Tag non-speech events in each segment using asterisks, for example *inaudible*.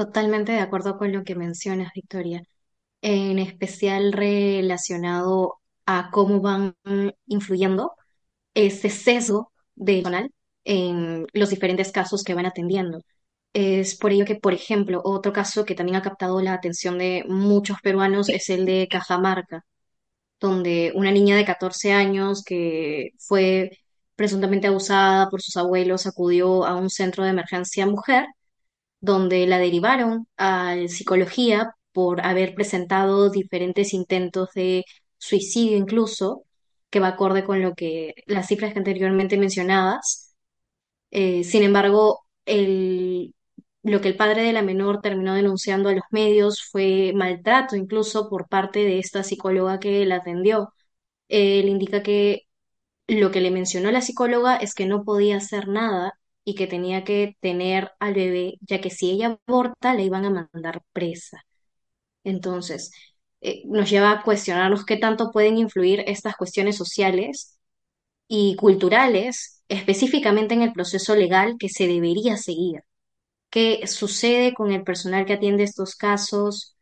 Totalmente de acuerdo con lo que mencionas, Victoria, en especial relacionado a cómo van influyendo ese sesgo de personal en los diferentes casos que van atendiendo. Es por ello que, por ejemplo, otro caso que también ha captado la atención de muchos peruanos es el de Cajamarca, donde una niña de 14 años que fue presuntamente abusada por sus abuelos acudió a un centro de emergencia mujer donde la derivaron a psicología por haber presentado diferentes intentos de suicidio incluso, que va acorde con lo que las cifras que anteriormente mencionabas. Eh, sin embargo, el, lo que el padre de la menor terminó denunciando a los medios fue maltrato incluso por parte de esta psicóloga que la atendió. Él indica que lo que le mencionó la psicóloga es que no podía hacer nada y que tenía que tener al bebé, ya que si ella aborta, le iban a mandar presa. Entonces, eh, nos lleva a cuestionarnos qué tanto pueden influir estas cuestiones sociales y culturales, específicamente en el proceso legal que se debería seguir. ¿Qué sucede con el personal que atiende estos casos?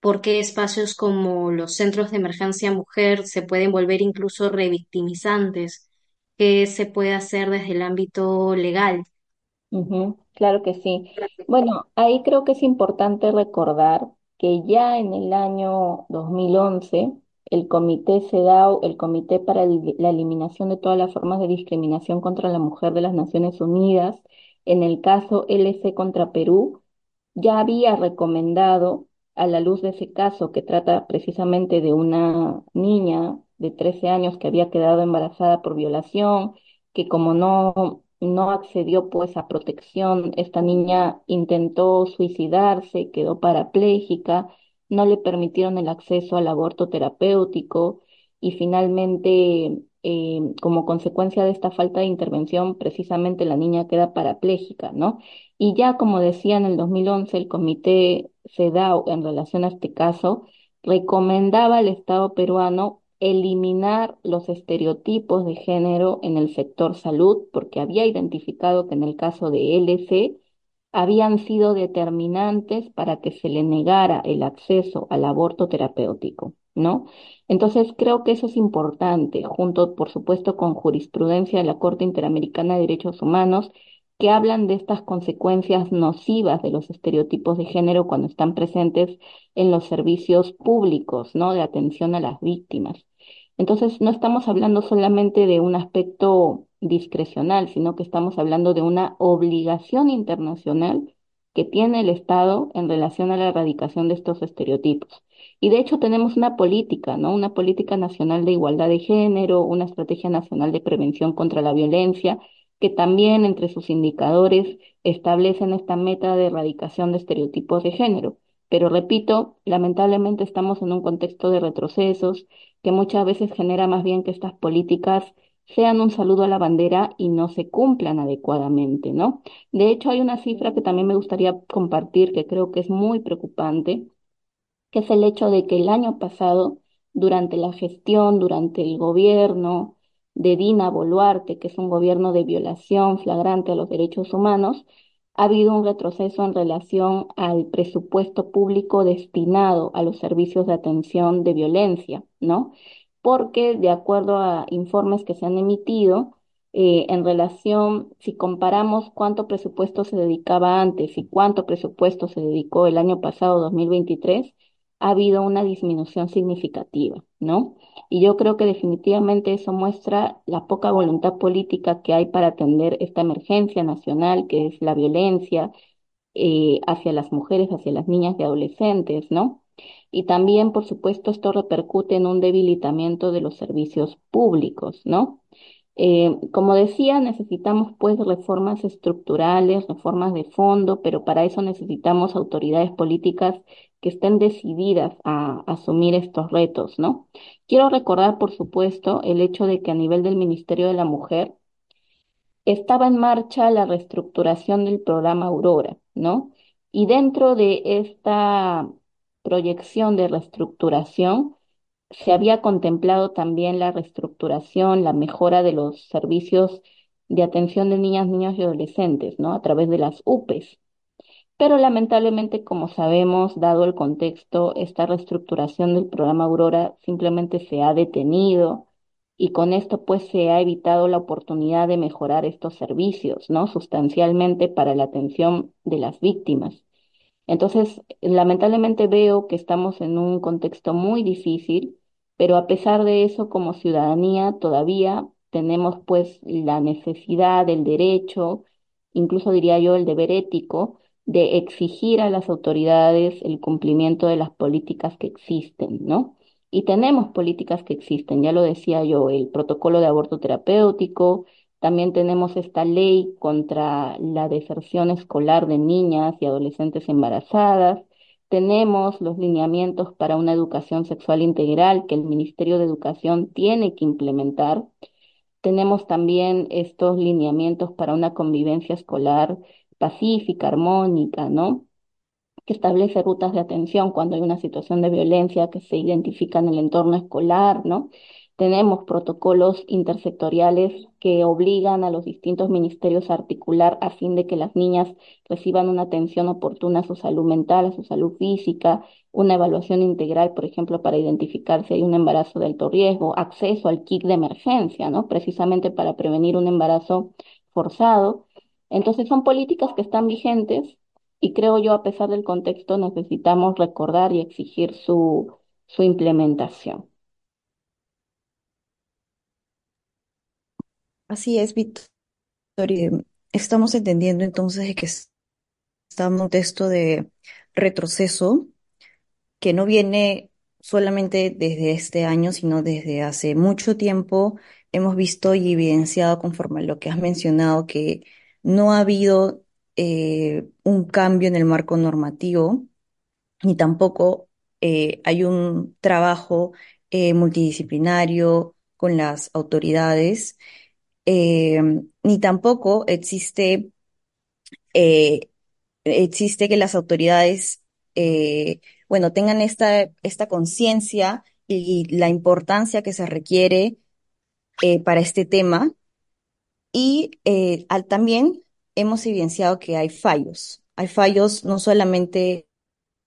¿Por qué espacios como los centros de emergencia mujer se pueden volver incluso revictimizantes? ¿Qué se puede hacer desde el ámbito legal? Ujú, claro que sí. Bueno, ahí creo que es importante recordar que ya en el año 2011 el Comité CEDAW, el Comité para el- la Eliminación de todas las formas de discriminación contra la mujer de las Naciones Unidas, en el caso LC contra Perú, ya había recomendado, a la luz de ese caso que trata precisamente de una niña de 13 años que había quedado embarazada por violación, que como no, no accedió pues a protección, esta niña intentó suicidarse, quedó parapléjica, no le permitieron el acceso al aborto terapéutico y finalmente, eh, como consecuencia de esta falta de intervención, precisamente la niña queda parapléjica, ¿no? Y ya, como decía en el 2011, el comité CEDAW en relación a este caso recomendaba al Estado peruano eliminar los estereotipos de género en el sector salud, porque había identificado que en el caso de LC habían sido determinantes para que se le negara el acceso al aborto terapéutico, ¿no? Entonces, creo que eso es importante, junto, por supuesto, con jurisprudencia de la Corte Interamericana de Derechos Humanos que hablan de estas consecuencias nocivas de los estereotipos de género cuando están presentes en los servicios públicos, ¿no? De atención a las víctimas. Entonces, no estamos hablando solamente de un aspecto discrecional, sino que estamos hablando de una obligación internacional que tiene el Estado en relación a la erradicación de estos estereotipos. Y de hecho tenemos una política, ¿no? Una política nacional de igualdad de género, una estrategia nacional de prevención contra la violencia que también entre sus indicadores establecen esta meta de erradicación de estereotipos de género. Pero repito, lamentablemente estamos en un contexto de retrocesos que muchas veces genera más bien que estas políticas sean un saludo a la bandera y no se cumplan adecuadamente, ¿no? De hecho, hay una cifra que también me gustaría compartir que creo que es muy preocupante, que es el hecho de que el año pasado, durante la gestión, durante el gobierno, de Dina Boluarte, que es un gobierno de violación flagrante a los derechos humanos, ha habido un retroceso en relación al presupuesto público destinado a los servicios de atención de violencia, ¿no? Porque de acuerdo a informes que se han emitido, eh, en relación, si comparamos cuánto presupuesto se dedicaba antes y cuánto presupuesto se dedicó el año pasado, 2023, ha habido una disminución significativa, ¿no? Y yo creo que definitivamente eso muestra la poca voluntad política que hay para atender esta emergencia nacional, que es la violencia eh, hacia las mujeres, hacia las niñas y adolescentes, ¿no? Y también, por supuesto, esto repercute en un debilitamiento de los servicios públicos, ¿no? Eh, como decía, necesitamos pues reformas estructurales, reformas de fondo, pero para eso necesitamos autoridades políticas que estén decididas a asumir estos retos, ¿no? Quiero recordar, por supuesto, el hecho de que a nivel del Ministerio de la Mujer estaba en marcha la reestructuración del programa Aurora, ¿no? Y dentro de esta proyección de reestructuración, se había contemplado también la reestructuración, la mejora de los servicios de atención de niñas, niños y adolescentes, ¿no? A través de las UPEs. Pero lamentablemente, como sabemos, dado el contexto, esta reestructuración del programa Aurora simplemente se ha detenido y con esto pues se ha evitado la oportunidad de mejorar estos servicios, ¿no? Sustancialmente para la atención de las víctimas. Entonces, lamentablemente veo que estamos en un contexto muy difícil, pero a pesar de eso, como ciudadanía, todavía tenemos pues la necesidad, el derecho, incluso diría yo el deber ético, de exigir a las autoridades el cumplimiento de las políticas que existen, ¿no? Y tenemos políticas que existen, ya lo decía yo, el protocolo de aborto terapéutico, también tenemos esta ley contra la deserción escolar de niñas y adolescentes embarazadas. Tenemos los lineamientos para una educación sexual integral que el Ministerio de Educación tiene que implementar. Tenemos también estos lineamientos para una convivencia escolar pacífica, armónica, ¿no? que establece rutas de atención cuando hay una situación de violencia que se identifica en el entorno escolar, ¿no? Tenemos protocolos intersectoriales que obligan a los distintos ministerios a articular a fin de que las niñas reciban una atención oportuna a su salud mental, a su salud física, una evaluación integral, por ejemplo, para identificar si hay un embarazo de alto riesgo, acceso al kit de emergencia, ¿no? Precisamente para prevenir un embarazo forzado. Entonces son políticas que están vigentes y creo yo, a pesar del contexto, necesitamos recordar y exigir su, su implementación. Así es, Victoria. Estamos entendiendo entonces que estamos en un texto de retroceso que no viene solamente desde este año, sino desde hace mucho tiempo. Hemos visto y evidenciado conforme a lo que has mencionado que no ha habido eh, un cambio en el marco normativo, ni tampoco eh, hay un trabajo eh, multidisciplinario con las autoridades, ni tampoco existe, existe que las autoridades, bueno, tengan esta, esta conciencia y la importancia que se requiere para este tema. Y al, también hemos evidenciado que hay fallos. Hay fallos no solamente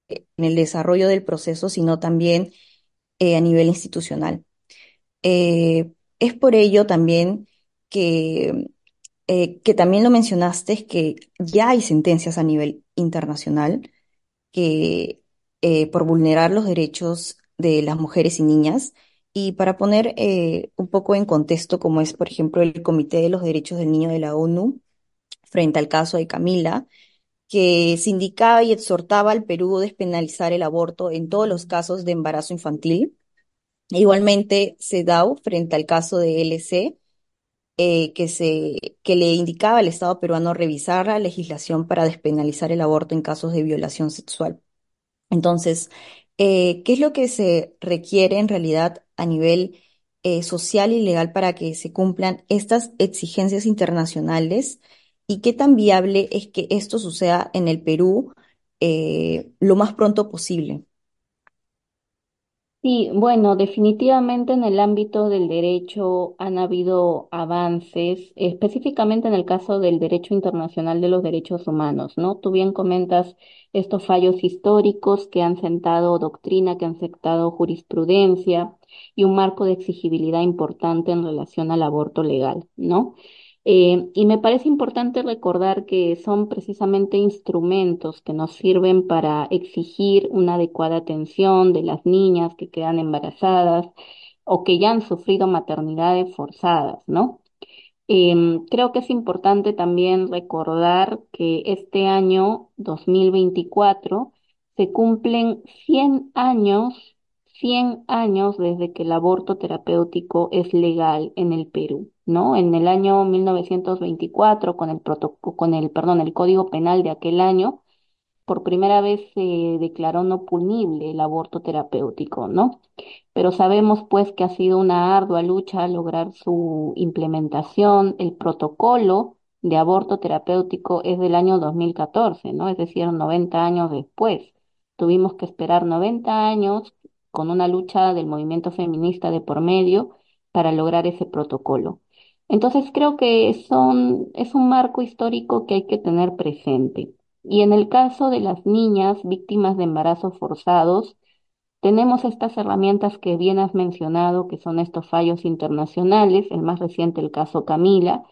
en el desarrollo del proceso, sino también eh, a nivel institucional. Eh, es por ello también que, eh, que también lo mencionaste, que ya hay sentencias a nivel internacional que por vulnerar los derechos de las mujeres y niñas. Y para poner un poco en contexto, como es, por ejemplo, el Comité de los Derechos del Niño de la ONU, frente al caso de Camila, que se indicaba y exhortaba al Perú a despenalizar el aborto en todos los casos de embarazo infantil. Igualmente, CEDAW, frente al caso de LC, eh, que, se, le indicaba al Estado peruano revisar la legislación para despenalizar el aborto en casos de violación sexual. Entonces, eh, ¿qué es lo que se requiere en realidad a nivel eh, social y legal para que se cumplan estas exigencias internacionales? y qué tan viable es que esto suceda en el Perú eh, lo más pronto posible. Sí, bueno, definitivamente en el ámbito del derecho han habido avances, específicamente en el caso del derecho internacional de los derechos humanos, ¿no? Tú bien comentas estos fallos históricos que han sentado doctrina, que han sentado jurisprudencia y un marco de exigibilidad importante en relación al aborto legal, ¿no? Eh, y me parece importante recordar que son precisamente instrumentos que nos sirven para exigir una adecuada atención de las niñas que quedan embarazadas o que ya han sufrido maternidades forzadas, ¿no? Em, creo que es importante también recordar que este año 2024 se cumplen 100 años, 100 años desde que el aborto terapéutico es legal en el Perú. ¿no? En el año 1924, con el con el, perdón, el Código Penal de aquel año, por primera vez se declaró no punible el aborto terapéutico, ¿no? Pero sabemos pues que ha sido una ardua lucha lograr su implementación. El protocolo de aborto terapéutico es del año 2014, ¿no? Es decir, 90 años después. Tuvimos que esperar 90 años con una lucha del movimiento feminista de por medio para lograr ese protocolo. Entonces creo que son, es un marco histórico que hay que tener presente. Y en el caso de las niñas víctimas de embarazos forzados, tenemos estas herramientas que bien has mencionado, que son estos fallos internacionales, el más reciente, el caso Camila,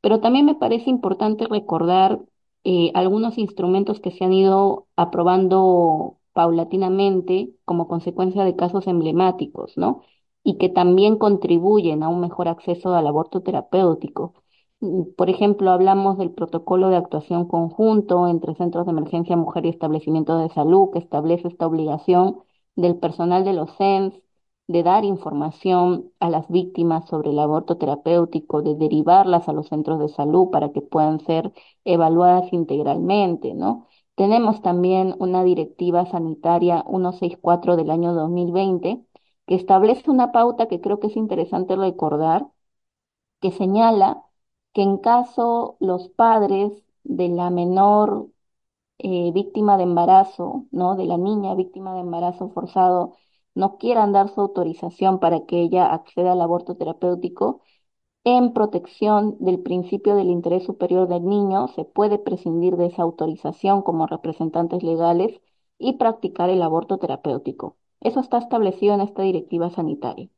pero también me parece importante recordar eh, algunos instrumentos que se han ido aprobando paulatinamente como consecuencia de casos emblemáticos, ¿no? Y que también contribuyen a un mejor acceso al aborto terapéutico. Mm, Por ejemplo, hablamos del protocolo de actuación conjunto entre centros de emergencia mujer y establecimientos de salud que establece esta obligación del personal de los CENS de dar información a las víctimas sobre el aborto terapéutico, de derivarlas a los centros de salud para que puedan ser evaluadas integralmente, ¿no? Tenemos también una directiva sanitaria 164 del año 2020 que establece una pauta que creo que es interesante recordar, que señala que en caso los padres de la menor eh, víctima de embarazo, ¿no? De la niña víctima de embarazo forzado, no quieran dar su autorización para que ella acceda al aborto terapéutico, en protección del principio del interés superior del niño, se puede prescindir de esa autorización como representantes legales y practicar el aborto terapéutico. Eso está establecido en esta directiva sanitaria.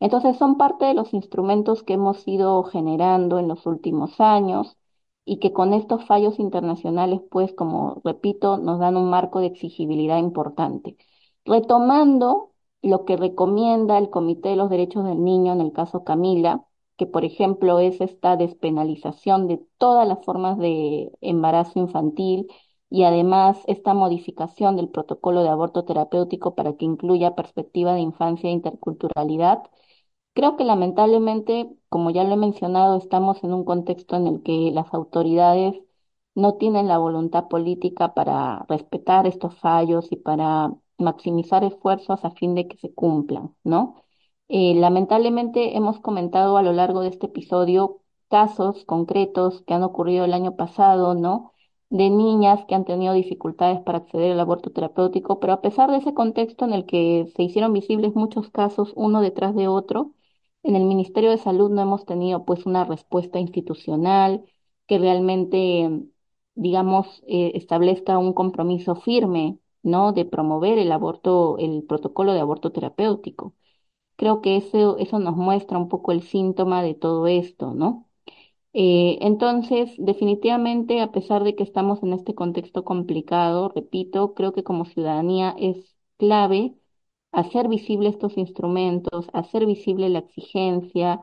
Entonces son parte de los instrumentos que hemos ido generando en los últimos años y que con estos fallos internacionales, pues, como repito, nos dan un marco de exigibilidad importante. Retomando lo que recomienda el Comité de los Derechos del Niño en el caso Camila, que por ejemplo es esta despenalización de todas las formas de embarazo infantil y además esta modificación del protocolo de aborto terapéutico para que incluya perspectiva de infancia e interculturalidad Creo que lamentablemente, como ya lo he mencionado, estamos en un contexto en el que las autoridades no tienen la voluntad política para respetar estos fallos y para maximizar esfuerzos a fin de que se cumplan, ¿no? Eh, lamentablemente hemos comentado a lo largo de este episodio casos concretos que han ocurrido el año pasado, ¿no? De niñas que han tenido dificultades para acceder al aborto terapéutico, pero a pesar de ese contexto en el que se hicieron visibles muchos casos uno detrás de otro, en el Ministerio de Salud no hemos tenido pues una respuesta institucional que realmente, digamos, eh, establezca un compromiso firme, ¿no? De promover el aborto, el protocolo de aborto terapéutico. Creo que eso, eso nos muestra un poco el síntoma de todo esto, ¿no? Eh, entonces, definitivamente, a pesar de que estamos en este contexto complicado, repito, creo que como ciudadanía es clave hacer visible estos instrumentos, hacer visible la exigencia,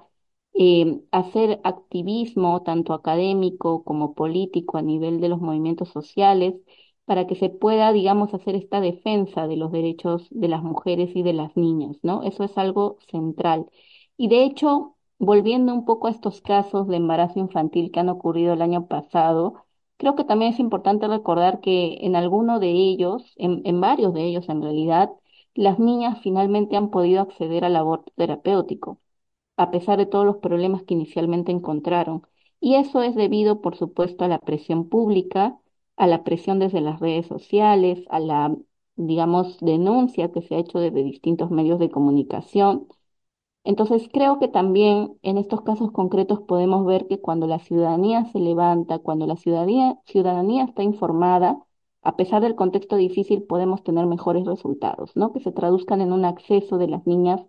eh, hacer activismo tanto académico como político a nivel de los movimientos sociales para que se pueda, digamos, hacer esta defensa de los derechos de las mujeres y de las niñas, ¿no? Eso es algo central. Y de hecho, volviendo un poco a estos casos de embarazo infantil que han ocurrido el año pasado, creo que también es importante recordar que en alguno de ellos, en, en varios de ellos en realidad, las niñas finalmente han podido acceder al aborto terapéutico, a pesar de todos los problemas que inicialmente encontraron. Y eso es debido, por supuesto, a la presión pública, a la presión desde las redes sociales, a la, digamos, denuncia que se ha hecho desde distintos medios de comunicación entonces, creo que también en estos casos concretos podemos ver que cuando la ciudadanía se levanta, cuando la ciudadanía, ciudadanía está informada, a pesar del contexto difícil, podemos tener mejores resultados, ¿no? Que se traduzcan en un acceso de las niñas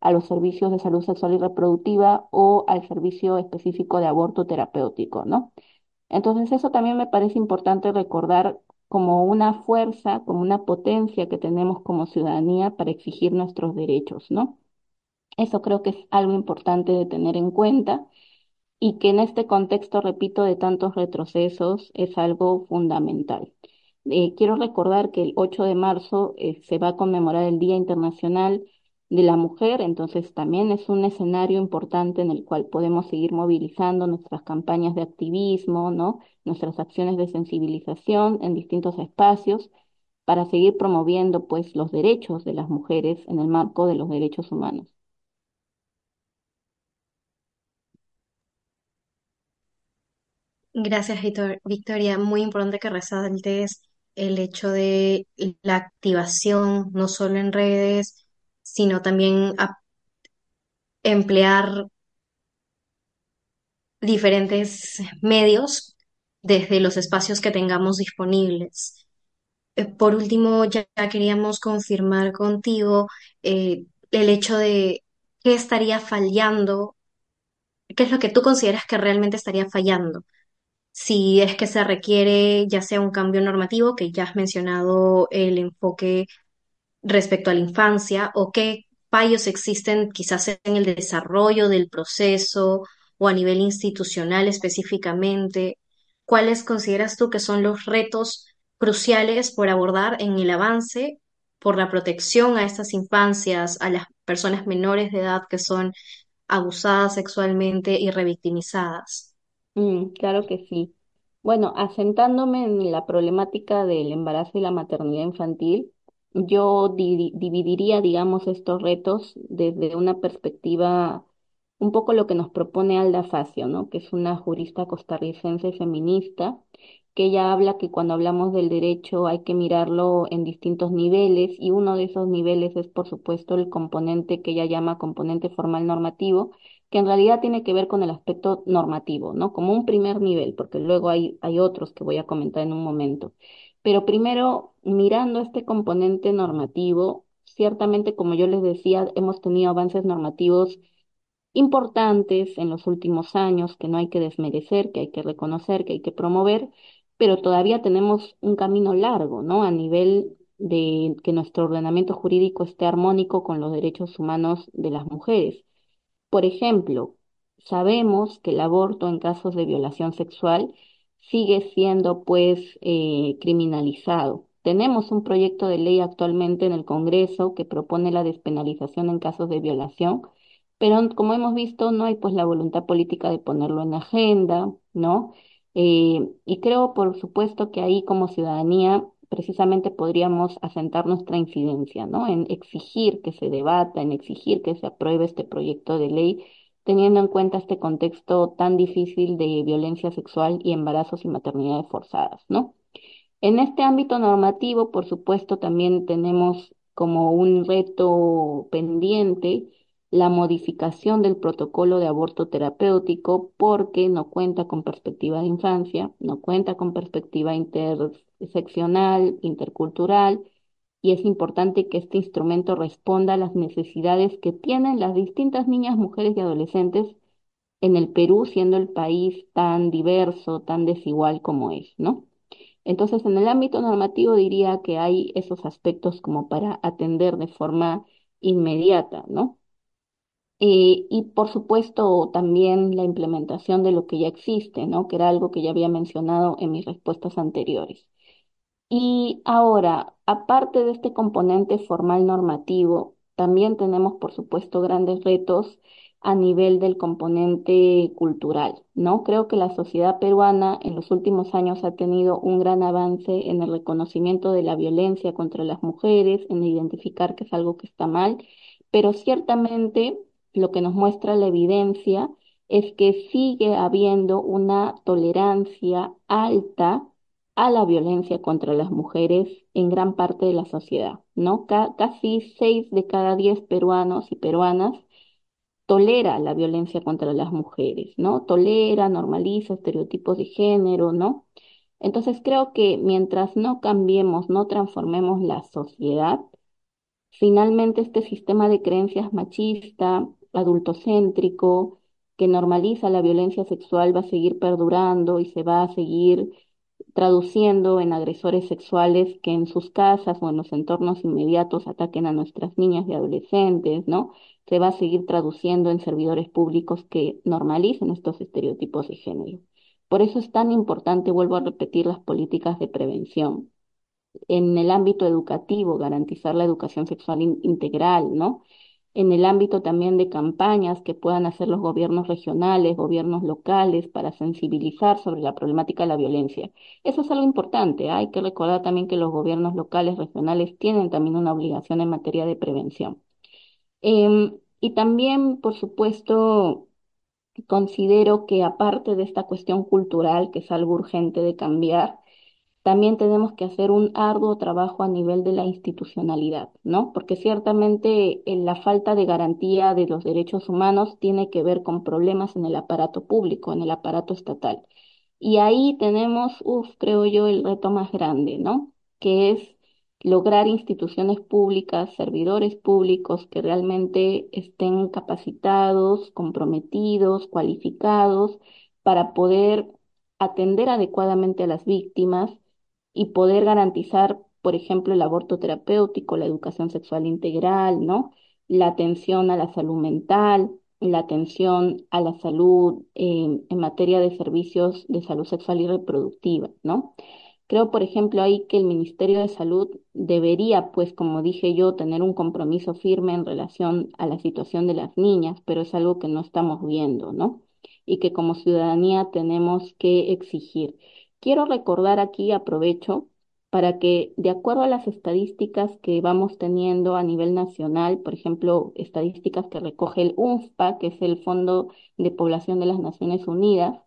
a los servicios de salud sexual y reproductiva o al servicio específico de aborto terapéutico, ¿no? Entonces, eso también me parece importante recordar como una fuerza, como una potencia que tenemos como ciudadanía para exigir nuestros derechos, ¿no? Eso creo que es algo importante de tener en cuenta y que en este contexto, repito, de tantos retrocesos es algo fundamental. Eh, quiero recordar que el 8 de marzo eh, se va a conmemorar el Día Internacional de la Mujer, entonces también es un escenario importante en el cual podemos seguir movilizando nuestras campañas de activismo, ¿no? Nuestras acciones de sensibilización en distintos espacios para seguir promoviendo pues los derechos de las mujeres en el marco de los derechos humanos. Gracias, Victor- Victoria. Muy importante que resaltes el hecho de la activación, no solo en redes, sino también emplear diferentes medios desde los espacios que tengamos disponibles. Eh, Por último, ya ya queríamos confirmar contigo eh, el hecho de qué estaría fallando, qué es lo que tú consideras que realmente estaría fallando. Si es que se requiere ya sea un cambio normativo, que ya has mencionado el enfoque respecto a la infancia o qué fallos existen quizás en el desarrollo del proceso o a nivel institucional específicamente. ¿Cuáles consideras tú que son los retos cruciales por abordar en el avance por la protección a estas infancias, a las personas menores de edad que son abusadas sexualmente y revictimizadas? Mm, claro que sí. Bueno, asentándome en la problemática del embarazo y la maternidad infantil, yo di- dividiría, digamos, estos retos desde una perspectiva un poco lo que nos propone Alda Facio, ¿no? Que es una jurista costarricense feminista, que ella habla que cuando hablamos del derecho hay que mirarlo en distintos niveles y uno de esos niveles es, por supuesto, el componente que ella llama componente formal normativo que en realidad tiene que ver con el aspecto normativo, ¿no? Como un primer nivel, porque luego hay, hay otros que voy a comentar en un momento. Pero primero, mirando este componente normativo, ciertamente, como yo les decía, hemos tenido avances normativos importantes en los últimos años que no hay que desmerecer, que hay que reconocer, que hay que promover, pero todavía tenemos un camino largo, ¿no? A nivel de que nuestro ordenamiento jurídico esté armónico con los derechos humanos de las mujeres. Por ejemplo, sabemos que el aborto en casos de violación sexual sigue siendo pues eh, criminalizado. Tenemos un proyecto de ley actualmente en el Congreso que propone la despenalización en casos de violación, pero como hemos visto no hay pues la voluntad política de ponerlo en agenda, ¿no? Eh, y creo por supuesto que ahí como ciudadanía precisamente podríamos asentar nuestra incidencia, ¿no? En exigir que se debata, en exigir que se apruebe este proyecto de ley, teniendo en cuenta este contexto tan difícil de violencia sexual y embarazos y maternidades forzadas, ¿no? En este ámbito normativo, por supuesto, también tenemos como un reto pendiente la modificación del protocolo de aborto terapéutico porque no cuenta con perspectiva de infancia, no cuenta con perspectiva interseccional, intercultural, y es importante que este instrumento responda a las necesidades que tienen las distintas niñas, mujeres y adolescentes en el Perú, siendo el país tan diverso, tan desigual como es, ¿no? Entonces, en el ámbito normativo diría que hay esos aspectos como para atender de forma inmediata, ¿no? Eh, y por supuesto también la implementación de lo que ya existe, ¿no? Que era algo que ya había mencionado en mis respuestas anteriores. Y ahora, aparte de este componente formal normativo, también tenemos, por supuesto, grandes retos a nivel del componente cultural, ¿no? Creo que la sociedad peruana en los últimos años ha tenido un gran avance en el reconocimiento de la violencia contra las mujeres, en identificar que es algo que está mal, pero ciertamente lo que nos muestra la evidencia es que sigue habiendo una tolerancia alta a la violencia contra las mujeres en gran parte de la sociedad, ¿no? Ca- casi seis de cada diez peruanos y peruanas tolera la violencia contra las mujeres, ¿no? Tolera, normaliza estereotipos de género, ¿no? Entonces creo que mientras no cambiemos, no transformemos la sociedad, finalmente este sistema de creencias machista, adultocéntrico, que normaliza la violencia sexual va a seguir perdurando y se va a seguir traduciendo en agresores sexuales que en sus casas o en los entornos inmediatos ataquen a nuestras niñas y adolescentes, ¿no? Se va a seguir traduciendo en servidores públicos que normalicen estos estereotipos de género. Por eso es tan importante, vuelvo a repetir, las políticas de prevención. En el ámbito educativo, garantizar la educación sexual in- integral, ¿no? En el ámbito también de campañas que puedan hacer los gobiernos regionales, gobiernos locales, para sensibilizar sobre la problemática de la violencia. Eso es algo importante. Hay que recordar también que los gobiernos locales, regionales, tienen también una obligación en materia de prevención. Em, y también, por supuesto, considero que aparte de esta cuestión cultural, que es algo urgente de cambiar, también tenemos que hacer un arduo trabajo a nivel de la institucionalidad, ¿no? Porque ciertamente eh, la falta de garantía de los derechos humanos tiene que ver con problemas en el aparato público, en el aparato estatal. Y ahí tenemos, creo yo, el reto más grande, ¿no? Que es lograr instituciones públicas, servidores públicos que realmente estén capacitados, comprometidos, cualificados para poder atender adecuadamente a las víctimas y poder garantizar, por ejemplo, el aborto terapéutico, la educación sexual integral, ¿no? La atención a la salud mental, la atención a la salud eh, en materia de servicios de salud sexual y reproductiva, ¿no? Creo, por ejemplo, ahí que el Ministerio de Salud debería, pues, como dije yo, tener un compromiso firme en relación a la situación de las niñas, pero es algo que no estamos viendo, ¿no? Y que como ciudadanía tenemos que exigir. Quiero recordar aquí, aprovecho, para que de acuerdo a las estadísticas que vamos teniendo a nivel nacional, por ejemplo, estadísticas que recoge el UNFPA, que es el Fondo de Población de las Naciones Unidas,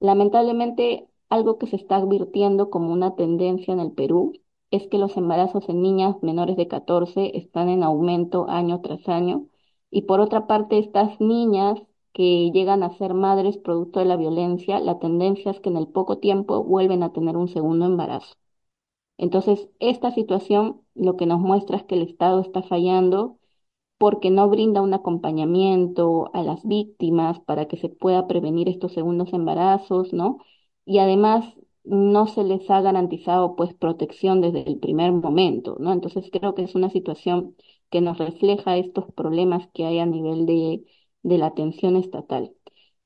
lamentablemente algo que se está advirtiendo como una tendencia en el Perú es que los embarazos en niñas menores de 14 están en aumento año tras año y por otra parte estas niñas que llegan a ser madres producto de la violencia, la tendencia es que en el poco tiempo vuelven a tener un segundo embarazo. Entonces, esta situación lo que nos muestra es que el Estado está fallando porque no brinda un acompañamiento a las víctimas para que se pueda prevenir estos segundos embarazos, ¿no? Y además no se les ha garantizado pues protección desde el primer momento, ¿no? Entonces creo que es una situación que nos refleja estos problemas que hay a nivel de, de la atención estatal.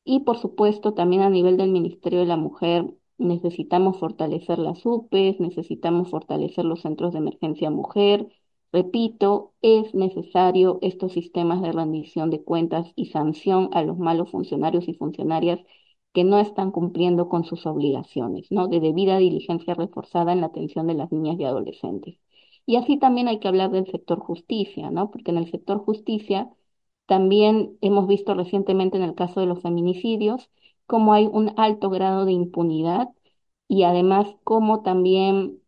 Y por supuesto también a nivel del Ministerio de la Mujer necesitamos fortalecer las UPEs, necesitamos fortalecer los centros de emergencia mujer, Repito, es necesario estos sistemas de rendición de cuentas y sanción a los malos funcionarios y funcionarias que no están cumpliendo con sus obligaciones, ¿no? De debida diligencia reforzada en la atención de las niñas y adolescentes. Y así también hay que hablar del sector justicia, ¿no? Porque en el sector justicia también hemos visto recientemente en el caso de los feminicidios cómo hay un alto grado de impunidad y además cómo también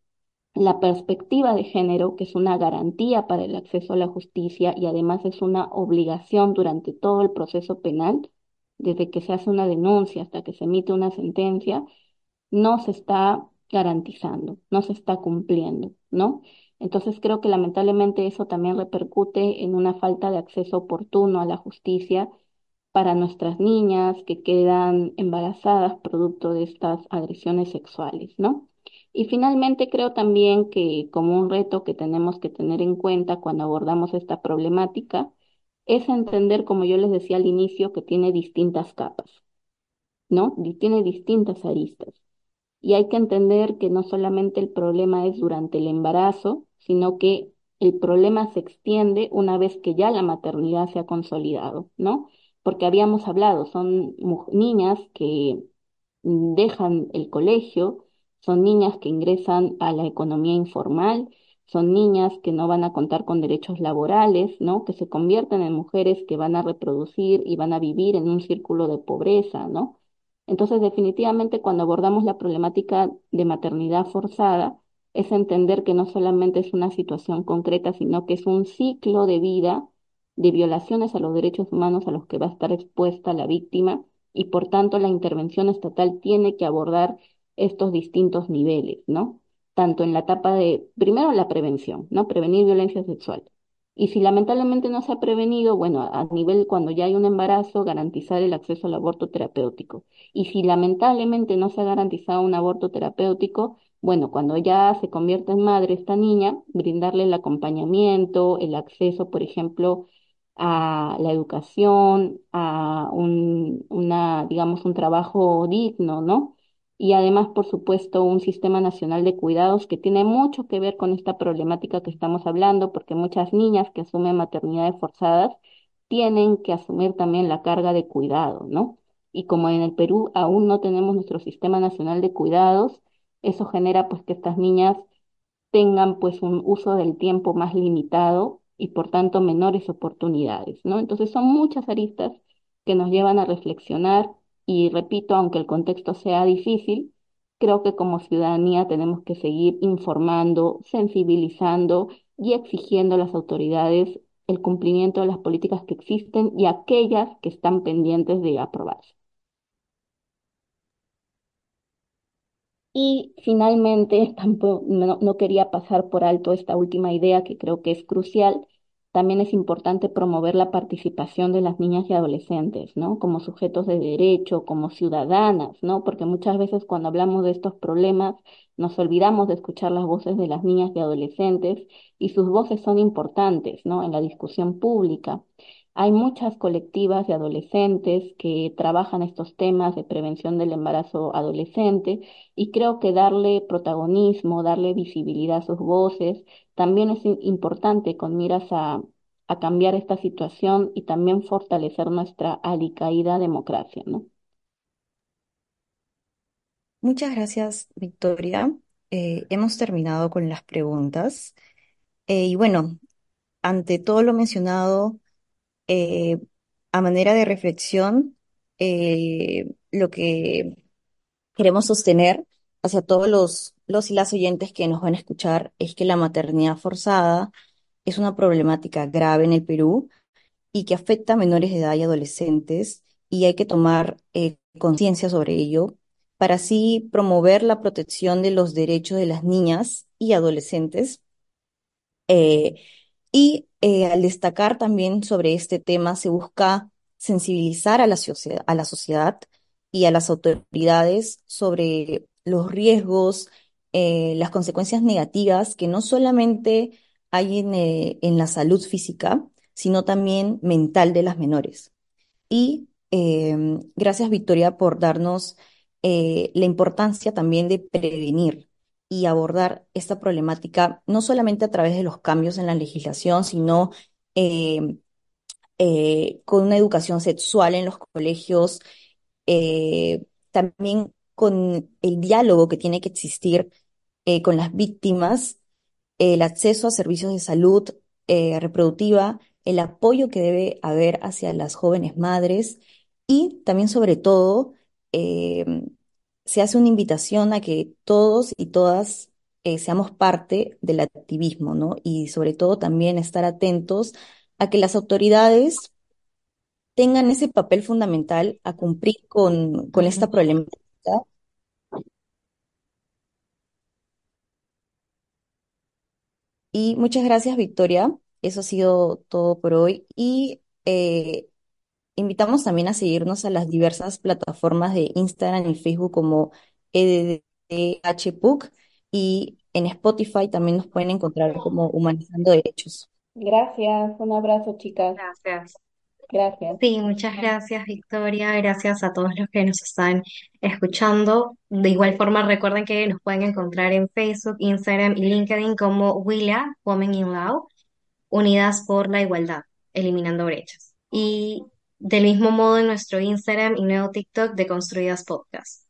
la perspectiva de género, que es una garantía para el acceso a la justicia y además es una obligación durante todo el proceso penal, desde que se hace una denuncia hasta que se emite una sentencia, no se está garantizando, no se está cumpliendo, ¿no? Entonces creo que lamentablemente eso también repercute en una falta de acceso oportuno a la justicia para nuestras niñas que quedan embarazadas producto de estas agresiones sexuales, ¿no? Y finalmente creo también que como un reto que tenemos que tener en cuenta cuando abordamos esta problemática es entender, como yo les decía al inicio, que tiene distintas capas, ¿no? Tiene distintas aristas. Y hay que entender que no solamente el problema es durante el embarazo, sino que el problema se extiende una vez que ya la maternidad se ha consolidado, ¿no? Porque habíamos hablado, son niñas que dejan el colegio, son niñas que ingresan a la economía informal, son niñas que no van a contar con derechos laborales, ¿no? Que se convierten en mujeres que van a reproducir y van a vivir en un círculo de pobreza, ¿no? Entonces, definitivamente, cuando abordamos la problemática de maternidad forzada, es entender que no solamente es una situación concreta, sino que es un ciclo de vida de violaciones a los derechos humanos a los que va a estar expuesta la víctima y por tanto la intervención estatal tiene que abordar estos distintos niveles, ¿no? Tanto en la etapa de, primero la prevención, ¿no? Prevenir violencia sexual. Y si lamentablemente no se ha prevenido, bueno, a nivel cuando ya hay un embarazo, garantizar el acceso al aborto terapéutico. Y si lamentablemente no se ha garantizado un aborto terapéutico, bueno, cuando ya se convierte en madre esta niña, brindarle el acompañamiento, el acceso, por ejemplo, a la educación, a un, una, digamos, un trabajo digno, ¿no? Y además, por supuesto, un sistema nacional de cuidados que tiene mucho que ver con esta problemática que estamos hablando, porque muchas niñas que asumen maternidades forzadas tienen que asumir también la carga de cuidado, ¿no? Y como en el Perú aún no tenemos nuestro sistema nacional de cuidados, eso genera pues que estas niñas tengan pues un uso del tiempo más limitado y por tanto menores oportunidades, ¿no? Entonces son muchas aristas que nos llevan a reflexionar y repito, aunque el contexto sea difícil, creo que como ciudadanía tenemos que seguir informando, sensibilizando y exigiendo a las autoridades el cumplimiento de las políticas que existen y aquellas que están pendientes de aprobarse. Y finalmente, *laughs* tampoco, no, no quería pasar por alto esta última idea que creo que es crucial. También es importante promover la participación de las niñas y adolescentes, ¿no? Como sujetos de derecho, como ciudadanas, ¿no? Porque muchas veces cuando hablamos de estos problemas nos olvidamos de escuchar las voces de las niñas y adolescentes y sus voces son importantes, ¿no? En la discusión pública. Hay muchas colectivas de adolescentes que trabajan estos temas de prevención del embarazo adolescente y creo que darle protagonismo, darle visibilidad a sus voces, también es importante con miras a, a cambiar esta situación y también fortalecer nuestra alicaída democracia, ¿no? Muchas gracias, Victoria. Eh, hemos terminado con las preguntas. Eh, y bueno, ante todo lo mencionado, eh, a manera de reflexión, eh, lo que queremos sostener hacia todos los, los y las oyentes que nos van a escuchar es que la maternidad forzada es una problemática grave en el Perú y que afecta a menores de edad y adolescentes y hay que tomar eh, conciencia sobre ello para así promover la protección de los derechos de las niñas y adolescentes y eh, al destacar también sobre este tema, se busca sensibilizar a la socie- a la sociedad y a las autoridades sobre los riesgos, eh, las consecuencias negativas que no solamente hay en, eh, en la salud física, sino también mental de las menores. Y em, gracias, Victoria, por darnos la importancia también de prevenir y abordar esta problemática, no solamente a través de los cambios en la legislación, sino em, eh, con una educación sexual en los colegios, eh, también con el diálogo que tiene que existir eh, con las víctimas el acceso a servicios de salud eh, reproductiva, el apoyo que debe haber hacia las jóvenes madres y también sobre todo eh, se hace una invitación a que todos y todas eh, seamos parte del activismo, ¿no? Y sobre todo también estar atentos a que las autoridades tengan ese papel fundamental a cumplir con, con esta problemática Y muchas gracias, Victoria. Eso ha sido todo por hoy. Y eh, invitamos también a seguirnos a las diversas plataformas de Instagram y Facebook como EDDHPUC y en Spotify también nos pueden encontrar como Humanizando Derechos. Gracias, un abrazo, chicas. Gracias. Gracias. Sí, muchas gracias, Victoria. Gracias a todos los que nos están escuchando. De igual forma, recuerden que nos pueden encontrar en Facebook, Instagram y LinkedIn como Willa, Women in Law, Unidas por la Igualdad, Eliminando Brechas. Y del mismo modo en nuestro Instagram y nuevo TikTok de Construidas Podcast.